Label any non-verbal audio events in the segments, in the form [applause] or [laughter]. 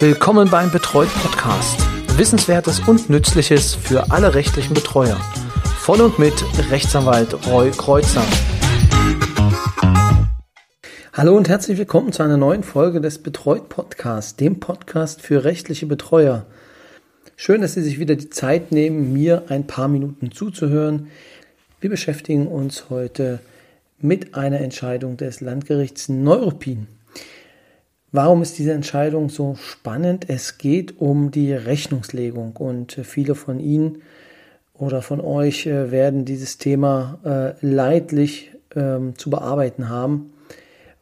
Willkommen beim Betreut Podcast. Wissenswertes und Nützliches für alle rechtlichen Betreuer. Von und mit Rechtsanwalt Roy Kreuzer. Hallo und herzlich willkommen zu einer neuen Folge des Betreut Podcasts, dem Podcast für rechtliche Betreuer. Schön, dass Sie sich wieder die Zeit nehmen, mir ein paar Minuten zuzuhören. Wir beschäftigen uns heute mit einer Entscheidung des Landgerichts Neuruppin. Warum ist diese Entscheidung so spannend? Es geht um die Rechnungslegung und viele von Ihnen oder von euch äh, werden dieses Thema äh, leidlich ähm, zu bearbeiten haben.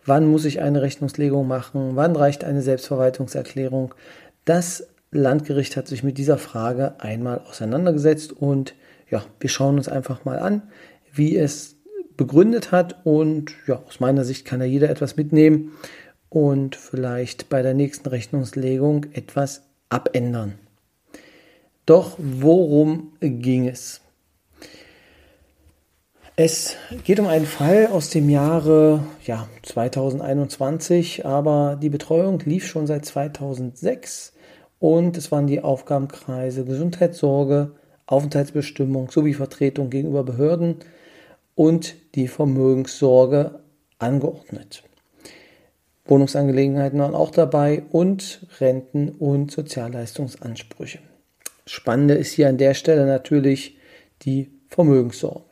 Wann muss ich eine Rechnungslegung machen? Wann reicht eine Selbstverwaltungserklärung? Das Landgericht hat sich mit dieser Frage einmal auseinandergesetzt und ja, wir schauen uns einfach mal an, wie es begründet hat und ja, aus meiner Sicht kann da jeder etwas mitnehmen und vielleicht bei der nächsten Rechnungslegung etwas abändern. Doch worum ging es? Es geht um einen Fall aus dem Jahre ja, 2021, aber die Betreuung lief schon seit 2006 und es waren die Aufgabenkreise Gesundheitssorge, Aufenthaltsbestimmung sowie Vertretung gegenüber Behörden und die Vermögenssorge angeordnet. Wohnungsangelegenheiten waren auch dabei und Renten- und Sozialleistungsansprüche. Spannende ist hier an der Stelle natürlich die Vermögenssorge.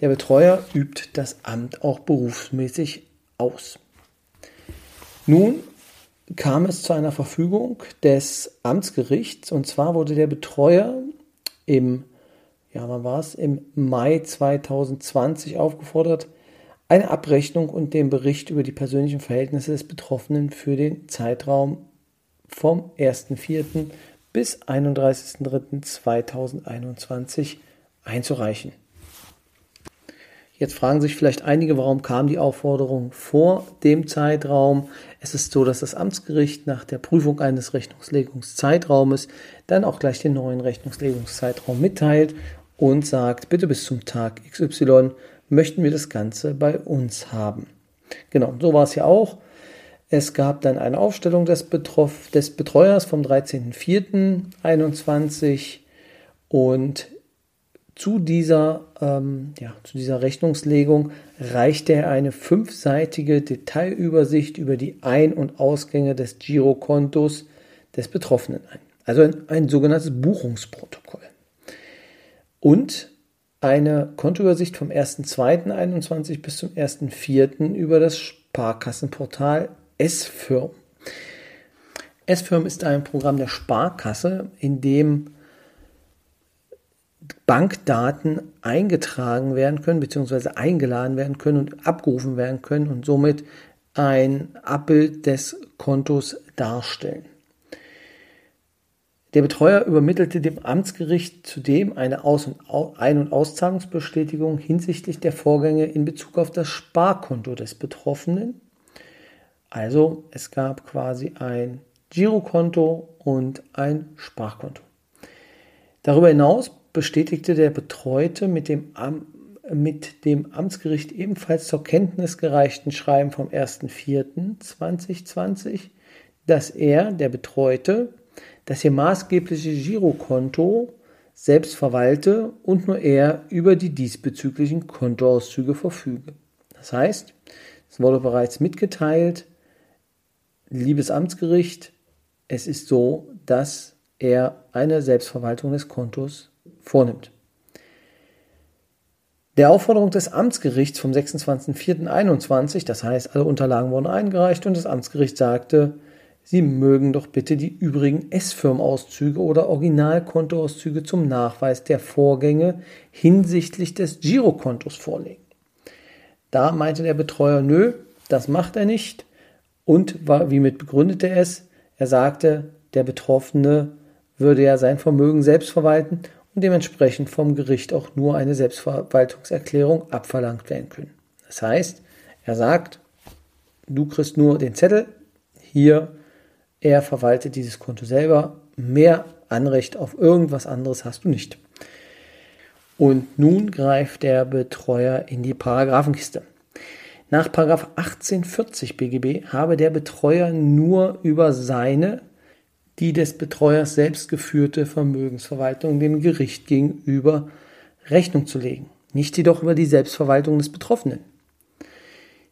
Der Betreuer übt das Amt auch berufsmäßig aus. Nun kam es zu einer Verfügung des Amtsgerichts und zwar wurde der Betreuer im, ja, wann war es, im Mai 2020 aufgefordert, eine Abrechnung und den Bericht über die persönlichen Verhältnisse des Betroffenen für den Zeitraum vom 1.4. bis 31.3.2021 einzureichen. Jetzt fragen sich vielleicht einige, warum kam die Aufforderung vor dem Zeitraum? Es ist so, dass das Amtsgericht nach der Prüfung eines Rechnungslegungszeitraumes dann auch gleich den neuen Rechnungslegungszeitraum mitteilt und sagt, bitte bis zum Tag XY möchten wir das Ganze bei uns haben. Genau, so war es ja auch. Es gab dann eine Aufstellung des, Betroff des Betreuers vom 13.04.21 und zu dieser, ähm, ja, zu dieser Rechnungslegung reichte er eine fünfseitige Detailübersicht über die Ein- und Ausgänge des Girokontos des Betroffenen ein. Also ein, ein sogenanntes Buchungsprotokoll. Und eine Kontoübersicht vom 1.2.21 bis zum 1.4. über das Sparkassenportal S-Firm. S-Firm ist ein Programm der Sparkasse, in dem Bankdaten eingetragen werden können, beziehungsweise eingeladen werden können und abgerufen werden können und somit ein Abbild des Kontos darstellen. Der Betreuer übermittelte dem Amtsgericht zudem eine Aus- und Ein- und Auszahlungsbestätigung hinsichtlich der Vorgänge in Bezug auf das Sparkonto des Betroffenen. Also es gab quasi ein Girokonto und ein Sparkonto. Darüber hinaus bestätigte der Betreute mit dem, Am mit dem Amtsgericht ebenfalls zur Kenntnis gereichten Schreiben vom 1.4.2020, dass er, der Betreute, das hier maßgebliche Girokonto selbst verwalte und nur er über die diesbezüglichen Kontoauszüge verfüge. Das heißt, es wurde bereits mitgeteilt, liebes Amtsgericht, es ist so, dass er eine Selbstverwaltung des Kontos vornimmt. Der Aufforderung des Amtsgerichts vom 26.04.21, das heißt, alle Unterlagen wurden eingereicht und das Amtsgericht sagte, Sie mögen doch bitte die übrigen S-Firm-Auszüge oder Originalkontoauszüge zum Nachweis der Vorgänge hinsichtlich des Girokontos vorlegen. Da meinte der Betreuer, nö, das macht er nicht. Und war, wie mit begründete er es? Er sagte, der Betroffene würde ja sein Vermögen selbst verwalten und dementsprechend vom Gericht auch nur eine Selbstverwaltungserklärung abverlangt werden können. Das heißt, er sagt, du kriegst nur den Zettel, hier er verwaltet dieses Konto selber. Mehr Anrecht auf irgendwas anderes hast du nicht. Und nun greift der Betreuer in die Paragraphenkiste. Nach 1840 BGB habe der Betreuer nur über seine die des Betreuers selbst geführte Vermögensverwaltung dem Gericht gegenüber Rechnung zu legen, nicht jedoch über die Selbstverwaltung des Betroffenen.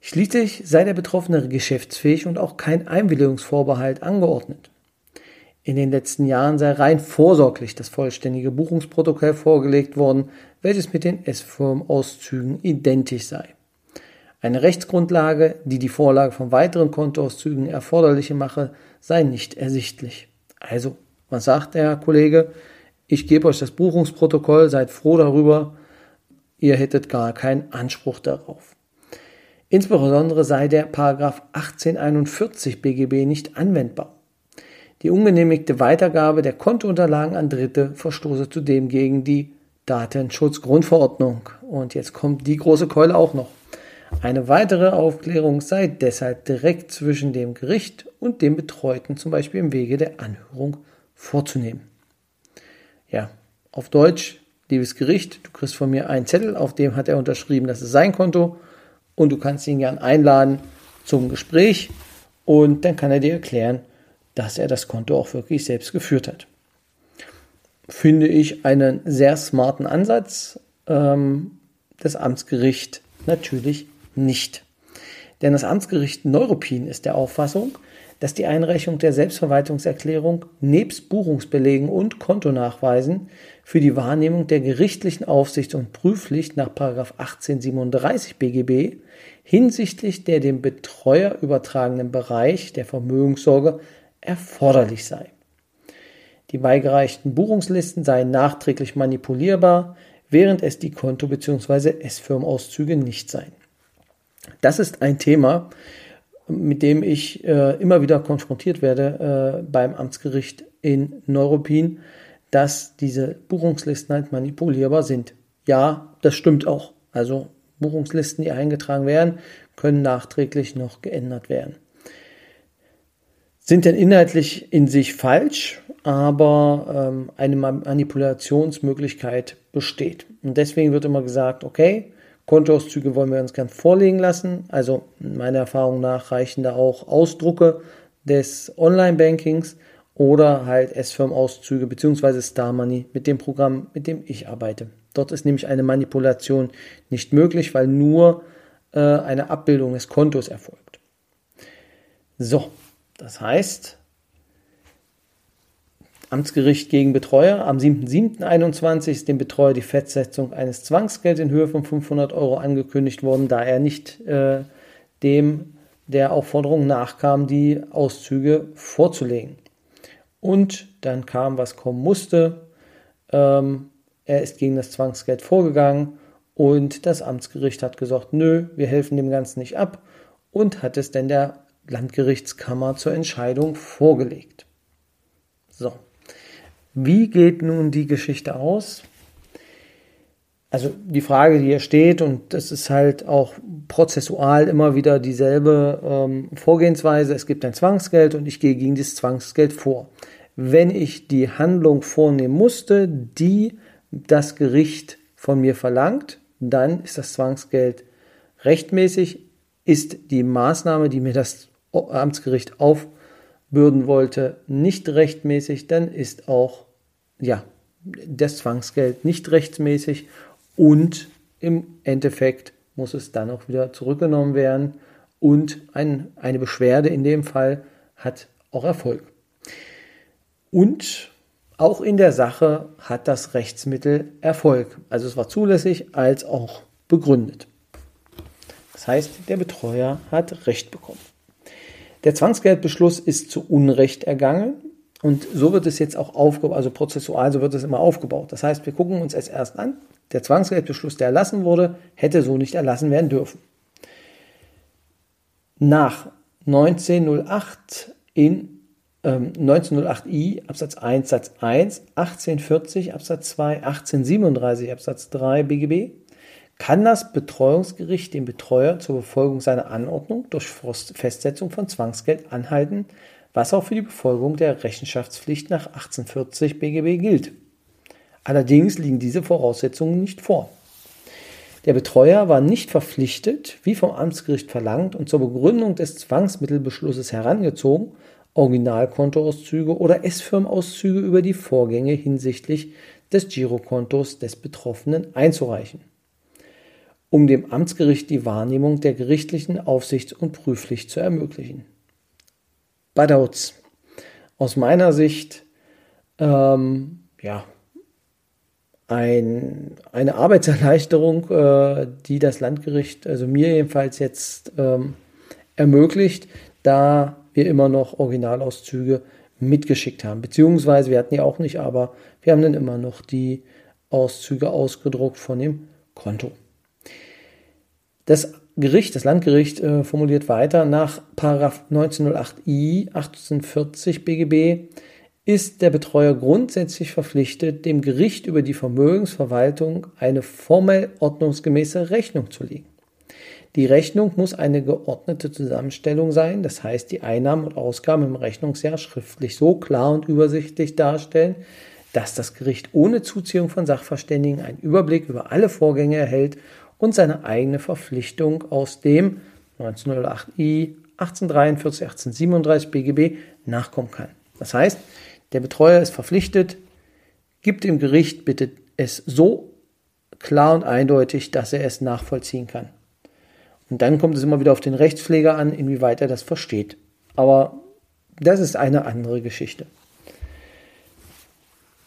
Schließlich sei der Betroffene geschäftsfähig und auch kein Einwilligungsvorbehalt angeordnet. In den letzten Jahren sei rein vorsorglich das vollständige Buchungsprotokoll vorgelegt worden, welches mit den S-Firm-Auszügen identisch sei. Eine Rechtsgrundlage, die die Vorlage von weiteren Kontoauszügen erforderliche mache, sei nicht ersichtlich. Also, was sagt der Kollege? Ich gebe euch das Buchungsprotokoll, seid froh darüber, ihr hättet gar keinen Anspruch darauf. Insbesondere sei der Paragraph 1841 BGB nicht anwendbar. Die ungenehmigte Weitergabe der Kontounterlagen an Dritte verstoße zudem gegen die Datenschutzgrundverordnung. Und jetzt kommt die große Keule auch noch. Eine weitere Aufklärung sei deshalb direkt zwischen dem Gericht und dem Betreuten, zum Beispiel im Wege der Anhörung, vorzunehmen. Ja, auf Deutsch, liebes Gericht, du kriegst von mir einen Zettel, auf dem hat er unterschrieben, das ist sein Konto und du kannst ihn gern einladen zum Gespräch und dann kann er dir erklären, dass er das Konto auch wirklich selbst geführt hat. Finde ich einen sehr smarten Ansatz. Ähm, das Amtsgericht natürlich nicht. Denn das Amtsgericht Neuruppin ist der Auffassung, dass die Einreichung der Selbstverwaltungserklärung nebst Buchungsbelegen und Kontonachweisen für die Wahrnehmung der gerichtlichen Aufsicht und Prüfpflicht nach 1837 BGB hinsichtlich der dem Betreuer übertragenen Bereich der Vermögenssorge erforderlich sei. Die beigereichten Buchungslisten seien nachträglich manipulierbar, während es die Konto- bzw. S-Firmenauszüge nicht seien. Das ist ein Thema, mit dem ich äh, immer wieder konfrontiert werde äh, beim Amtsgericht in Neuruppin, dass diese Buchungslisten halt manipulierbar sind. Ja, das stimmt auch. Also Buchungslisten, die eingetragen werden, können nachträglich noch geändert werden. Sind denn inhaltlich in sich falsch, aber ähm, eine Manipulationsmöglichkeit besteht. Und deswegen wird immer gesagt, okay, Kontoauszüge wollen wir uns gern vorlegen lassen. Also meiner Erfahrung nach reichen da auch Ausdrucke des Online-Bankings oder halt S-Firm-Auszüge bzw. Star Money mit dem Programm, mit dem ich arbeite. Dort ist nämlich eine Manipulation nicht möglich, weil nur äh, eine Abbildung des Kontos erfolgt. So, das heißt, Amtsgericht gegen Betreuer. Am 7.7.21 ist dem Betreuer die Festsetzung eines Zwangsgelds in Höhe von 500 Euro angekündigt worden, da er nicht äh, dem der Aufforderung nachkam, die Auszüge vorzulegen. Und dann kam, was kommen musste. Ähm, er ist gegen das Zwangsgeld vorgegangen und das Amtsgericht hat gesagt, nö, wir helfen dem Ganzen nicht ab und hat es denn der Landgerichtskammer zur Entscheidung vorgelegt. So, wie geht nun die Geschichte aus? Also die Frage, die hier steht, und das ist halt auch prozessual immer wieder dieselbe ähm, Vorgehensweise. Es gibt ein Zwangsgeld und ich gehe gegen dieses Zwangsgeld vor. Wenn ich die Handlung vornehmen musste, die das Gericht von mir verlangt, dann ist das Zwangsgeld rechtmäßig, ist die Maßnahme, die mir das Amtsgericht aufbürden wollte, nicht rechtmäßig, dann ist auch ja, das Zwangsgeld nicht rechtsmäßig und im Endeffekt muss es dann auch wieder zurückgenommen werden und ein, eine Beschwerde in dem Fall hat auch Erfolg. Und auch in der Sache hat das Rechtsmittel Erfolg. Also es war zulässig als auch begründet. Das heißt, der Betreuer hat Recht bekommen. Der Zwangsgeldbeschluss ist zu Unrecht ergangen und so wird es jetzt auch aufgebaut, also prozessual, so wird es immer aufgebaut. Das heißt, wir gucken uns es erst an. Der Zwangsgeldbeschluss, der erlassen wurde, hätte so nicht erlassen werden dürfen. Nach 1908 in ähm, 1908i Absatz 1 Satz 1, 1840 Absatz 2, 1837 Absatz 3 BGB kann das Betreuungsgericht den Betreuer zur Befolgung seiner Anordnung durch Festsetzung von Zwangsgeld anhalten, was auch für die Befolgung der Rechenschaftspflicht nach 1840 BGB gilt. Allerdings liegen diese Voraussetzungen nicht vor. Der Betreuer war nicht verpflichtet, wie vom Amtsgericht verlangt und zur Begründung des Zwangsmittelbeschlusses herangezogen, Originalkontoauszüge oder S-Firmenauszüge über die Vorgänge hinsichtlich des Girokontos des Betroffenen einzureichen, um dem Amtsgericht die Wahrnehmung der gerichtlichen Aufsichts- und Prüfpflicht zu ermöglichen. Badauts. Aus meiner Sicht ähm, ja, ein, eine Arbeitserleichterung, äh, die das Landgericht, also mir jedenfalls jetzt ähm, ermöglicht, da wir immer noch Originalauszüge mitgeschickt haben. Beziehungsweise wir hatten ja auch nicht, aber wir haben dann immer noch die Auszüge ausgedruckt von dem Konto. Das Gericht, das Landgericht äh, formuliert weiter nach 1908i 1840 BGB ist der Betreuer grundsätzlich verpflichtet, dem Gericht über die Vermögensverwaltung eine formell ordnungsgemäße Rechnung zu legen. Die Rechnung muss eine geordnete Zusammenstellung sein, das heißt die Einnahmen und Ausgaben im Rechnungsjahr schriftlich so klar und übersichtlich darstellen, dass das Gericht ohne Zuziehung von Sachverständigen einen Überblick über alle Vorgänge erhält und seine eigene Verpflichtung aus dem 1908i 1843 1837 BGB nachkommen kann. Das heißt, der Betreuer ist verpflichtet, gibt dem Gericht bitte es so klar und eindeutig, dass er es nachvollziehen kann. Und dann kommt es immer wieder auf den Rechtspfleger an, inwieweit er das versteht. Aber das ist eine andere Geschichte.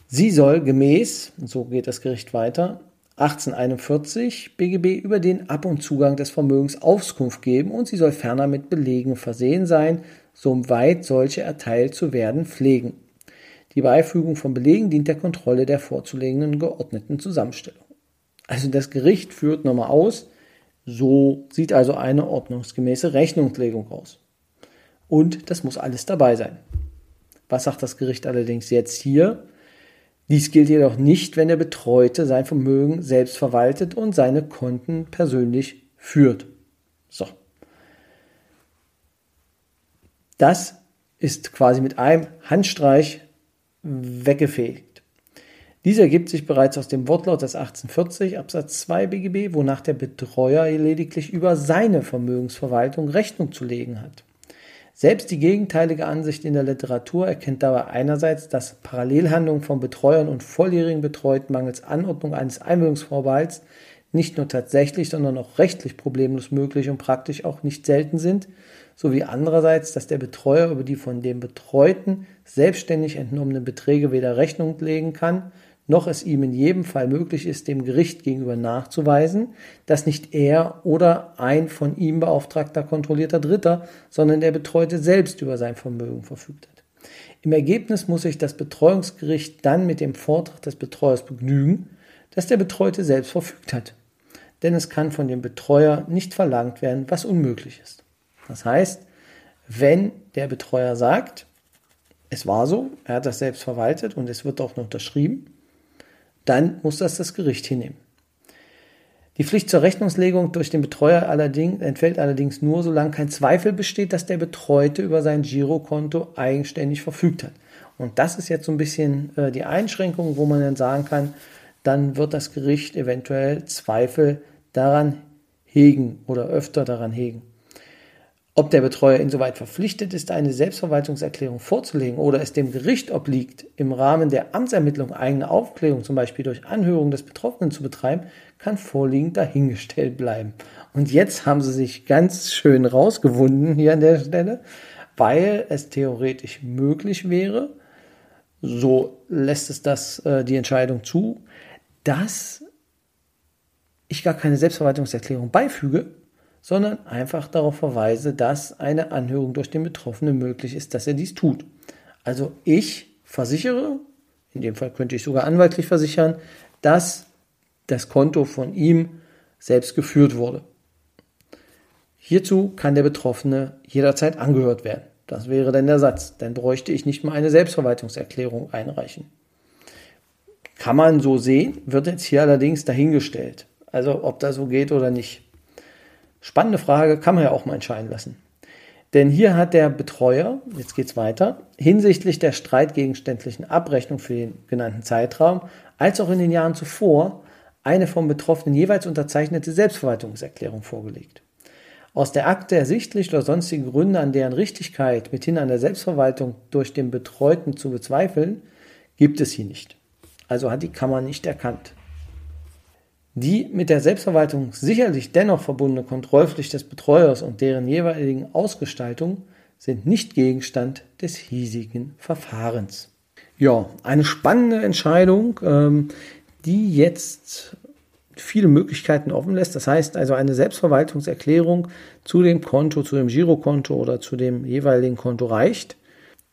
Sie soll gemäß, so geht das Gericht weiter, 1841 BGB über den Ab- und Zugang des Vermögens Auskunft geben und sie soll ferner mit Belegen versehen sein, soweit solche erteilt zu werden pflegen. Die Beifügung von Belegen dient der Kontrolle der vorzulegenden geordneten Zusammenstellung. Also das Gericht führt nochmal aus, so sieht also eine ordnungsgemäße Rechnungslegung aus. Und das muss alles dabei sein. Was sagt das Gericht allerdings jetzt hier? Dies gilt jedoch nicht, wenn der Betreute sein Vermögen selbst verwaltet und seine Konten persönlich führt. So. Das ist quasi mit einem Handstreich weggefegt. Dies ergibt sich bereits aus dem Wortlaut des 1840 Absatz 2 BGB, wonach der Betreuer lediglich über seine Vermögensverwaltung Rechnung zu legen hat. Selbst die gegenteilige Ansicht in der Literatur erkennt dabei einerseits, dass Parallelhandlungen von Betreuern und volljährigen Betreuten mangels Anordnung eines Einwilligungsvorbehalts nicht nur tatsächlich, sondern auch rechtlich problemlos möglich und praktisch auch nicht selten sind sowie andererseits, dass der Betreuer über die von dem Betreuten selbstständig entnommenen Beträge weder Rechnung legen kann, noch es ihm in jedem Fall möglich ist, dem Gericht gegenüber nachzuweisen, dass nicht er oder ein von ihm beauftragter kontrollierter Dritter, sondern der Betreute selbst über sein Vermögen verfügt hat. Im Ergebnis muss sich das Betreuungsgericht dann mit dem Vortrag des Betreuers begnügen, dass der Betreute selbst verfügt hat. Denn es kann von dem Betreuer nicht verlangt werden, was unmöglich ist. Das heißt, wenn der Betreuer sagt, es war so, er hat das selbst verwaltet und es wird auch noch unterschrieben, dann muss das das Gericht hinnehmen. Die Pflicht zur Rechnungslegung durch den Betreuer allerdings entfällt allerdings nur, solange kein Zweifel besteht, dass der Betreute über sein Girokonto eigenständig verfügt hat. Und das ist jetzt so ein bisschen äh, die Einschränkung, wo man dann sagen kann, dann wird das Gericht eventuell Zweifel daran hegen oder öfter daran hegen. Ob der Betreuer insoweit verpflichtet ist, eine Selbstverwaltungserklärung vorzulegen oder es dem Gericht obliegt, im Rahmen der Amtsermittlung eigene Aufklärung, zum Beispiel durch Anhörung des Betroffenen zu betreiben, kann vorliegend dahingestellt bleiben. Und jetzt haben sie sich ganz schön rausgewunden hier an der Stelle, weil es theoretisch möglich wäre, so lässt es das äh, die Entscheidung zu, dass ich gar keine Selbstverwaltungserklärung beifüge, sondern einfach darauf verweise, dass eine Anhörung durch den Betroffenen möglich ist, dass er dies tut. Also ich versichere, in dem Fall könnte ich sogar anwaltlich versichern, dass das Konto von ihm selbst geführt wurde. Hierzu kann der Betroffene jederzeit angehört werden. Das wäre dann der Satz. Dann bräuchte ich nicht mal eine Selbstverwaltungserklärung einreichen. Kann man so sehen, wird jetzt hier allerdings dahingestellt. Also ob das so geht oder nicht. Spannende Frage, kann man ja auch mal entscheiden lassen. Denn hier hat der Betreuer, jetzt geht's weiter, hinsichtlich der streitgegenständlichen Abrechnung für den genannten Zeitraum, als auch in den Jahren zuvor, eine vom Betroffenen jeweils unterzeichnete Selbstverwaltungserklärung vorgelegt. Aus der Akte ersichtlich oder sonstige Gründe, an deren Richtigkeit mithin an der Selbstverwaltung durch den Betreuten zu bezweifeln, gibt es hier nicht. Also hat die Kammer nicht erkannt. Die mit der Selbstverwaltung sicherlich dennoch verbundene Kontrollpflicht des Betreuers und deren jeweiligen Ausgestaltung sind nicht Gegenstand des hiesigen Verfahrens. Ja, eine spannende Entscheidung, ähm, die jetzt viele Möglichkeiten offen lässt. Das heißt also eine Selbstverwaltungserklärung zu dem Konto, zu dem Girokonto oder zu dem jeweiligen Konto reicht.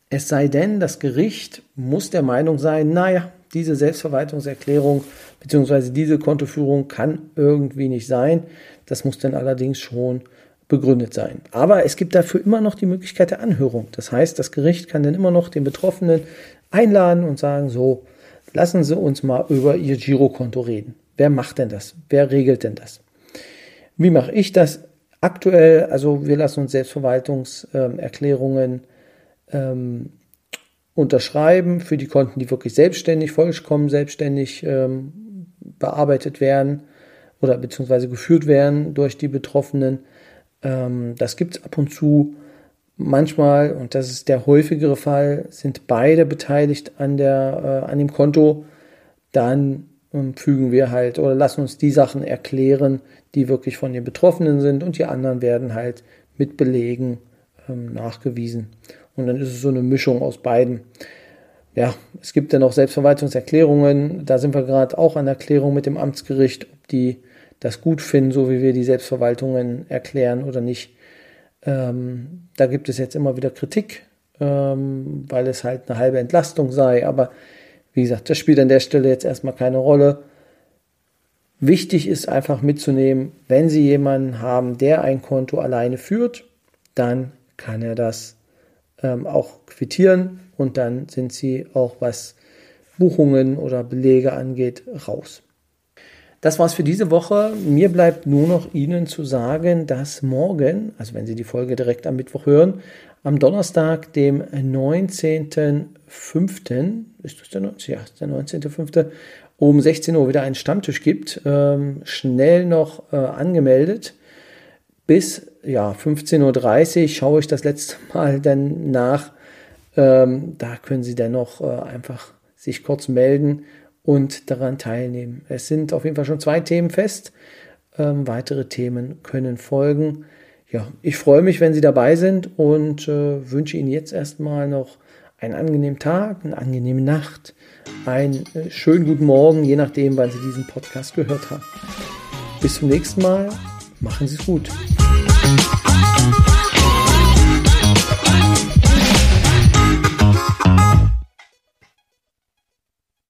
Es sei denn, das Gericht muss der Meinung sein, naja, diese Selbstverwaltungserklärung bzw. diese Kontoführung kann irgendwie nicht sein. Das muss dann allerdings schon begründet sein. Aber es gibt dafür immer noch die Möglichkeit der Anhörung. Das heißt, das Gericht kann dann immer noch den Betroffenen einladen und sagen, so, lassen Sie uns mal über Ihr Girokonto reden. Wer macht denn das? Wer regelt denn das? Wie mache ich das? Aktuell, also wir lassen uns Selbstverwaltungserklärungen ähm, unterschreiben für die Konten, die wirklich selbstständig, vollkommen selbstständig ähm, bearbeitet werden oder beziehungsweise geführt werden durch die Betroffenen. Ähm, das gibt es ab und zu. Manchmal, und das ist der häufigere Fall, sind beide beteiligt an, der, äh, an dem Konto. Dann ähm, fügen wir halt oder lassen uns die Sachen erklären, die wirklich von den Betroffenen sind und die anderen werden halt mit Belegen ähm, nachgewiesen. Und dann ist es so eine Mischung aus beiden. Ja, es gibt dann auch Selbstverwaltungserklärungen. Da sind wir gerade auch an Erklärung mit dem Amtsgericht, ob die das gut finden, so wie wir die Selbstverwaltungen erklären oder nicht. Ähm, da gibt es jetzt immer wieder Kritik, ähm, weil es halt eine halbe Entlastung sei. Aber wie gesagt, das spielt an der Stelle jetzt erstmal keine Rolle. Wichtig ist einfach mitzunehmen, wenn Sie jemanden haben, der ein Konto alleine führt, dann kann er das ähm, auch quittieren und dann sind Sie auch, was Buchungen oder Belege angeht, raus. Das war's für diese Woche. Mir bleibt nur noch Ihnen zu sagen, dass morgen, also wenn Sie die Folge direkt am Mittwoch hören, am Donnerstag, dem 19.05., ist das der 19. Ja, der 19.05., um 16 Uhr wieder einen Stammtisch gibt. Ähm, schnell noch äh, angemeldet. Bis ja, 15.30 Uhr schaue ich das letzte [laughs] Mal dann nach. Ähm, da können Sie dann noch äh, einfach sich kurz melden und daran teilnehmen. Es sind auf jeden Fall schon zwei Themen fest. Ähm, weitere Themen können folgen. Ja, ich freue mich, wenn Sie dabei sind und äh, wünsche Ihnen jetzt erstmal noch einen angenehmen Tag, eine angenehme Nacht, einen äh, schönen guten Morgen, je nachdem, wann Sie diesen Podcast gehört haben. Bis zum nächsten Mal. Machen Sie es gut.